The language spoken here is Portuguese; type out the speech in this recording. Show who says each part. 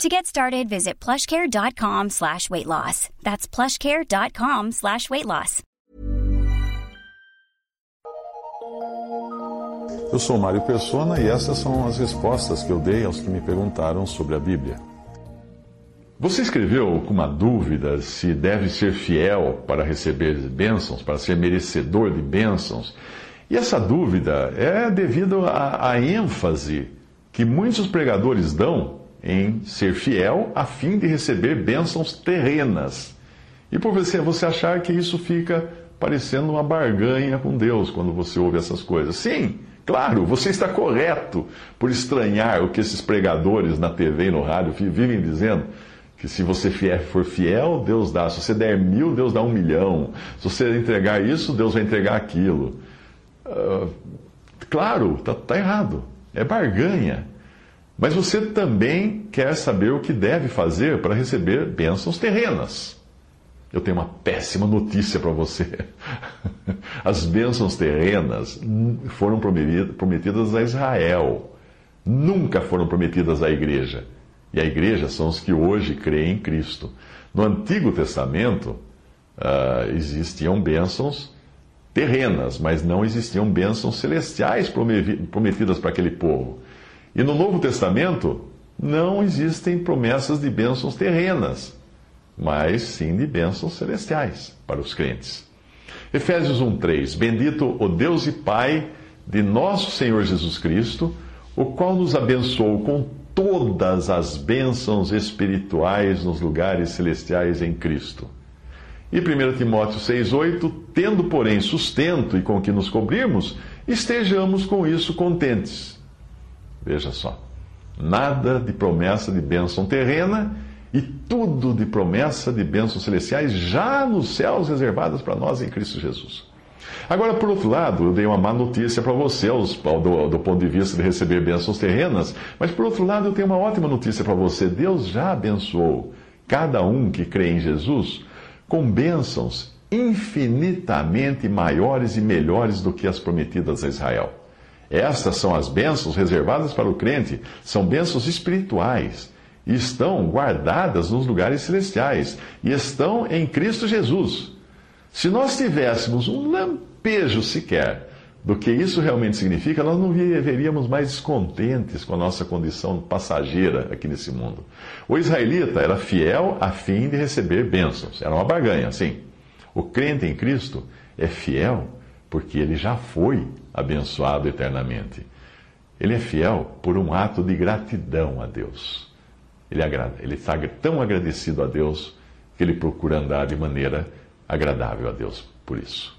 Speaker 1: To get started, visit plushcare.com slash weight loss. That's plushcare.com slash weight loss.
Speaker 2: Eu sou Mário Persona e essas são as respostas que eu dei aos que me perguntaram sobre a Bíblia. Você escreveu com uma dúvida se deve ser fiel para receber bênçãos, para ser merecedor de bênçãos. E essa dúvida é devido à, à ênfase que muitos pregadores dão em ser fiel a fim de receber bênçãos terrenas. E por você, você achar que isso fica parecendo uma barganha com Deus quando você ouve essas coisas. Sim, claro, você está correto por estranhar o que esses pregadores na TV e no rádio vivem dizendo. Que se você for fiel, Deus dá. Se você der mil, Deus dá um milhão. Se você entregar isso, Deus vai entregar aquilo. Uh, claro, está tá errado. É barganha. Mas você também quer saber o que deve fazer para receber bênçãos terrenas. Eu tenho uma péssima notícia para você. As bênçãos terrenas foram prometidas a Israel, nunca foram prometidas à igreja. E a igreja são os que hoje creem em Cristo. No Antigo Testamento uh, existiam bênçãos terrenas, mas não existiam bênçãos celestiais prometidas para aquele povo. E no Novo Testamento não existem promessas de bênçãos terrenas, mas sim de bênçãos celestiais para os crentes. Efésios 1:3 Bendito o Deus e Pai de nosso Senhor Jesus Cristo, o qual nos abençoou com todas as bênçãos espirituais nos lugares celestiais em Cristo. E 1 Timóteo 6,8: Tendo, porém, sustento e com que nos cobrirmos, estejamos com isso contentes. Veja só. Nada de promessa de bênção terrena e tudo de promessa de bênçãos celestiais já nos céus reservadas para nós em Cristo Jesus. Agora, por outro lado, eu dei uma má notícia para você do, do, ponto de vista de receber bênçãos terrenas, mas por outro lado, eu tenho uma ótima notícia para você. Deus já abençoou cada um que crê em Jesus com bênçãos infinitamente maiores e melhores do que as prometidas a Israel. Estas são as bênçãos reservadas para o crente, são bênçãos espirituais e estão guardadas nos lugares celestiais e estão em Cristo Jesus. Se nós tivéssemos um lampejo sequer do que isso realmente significa, nós não viveríamos mais descontentes com a nossa condição passageira aqui nesse mundo. O israelita era fiel a fim de receber bênçãos, era uma barganha, sim. O crente em Cristo é fiel porque ele já foi abençoado eternamente. Ele é fiel por um ato de gratidão a Deus. Ele, agrada, ele está tão agradecido a Deus que ele procura andar de maneira agradável a Deus por isso.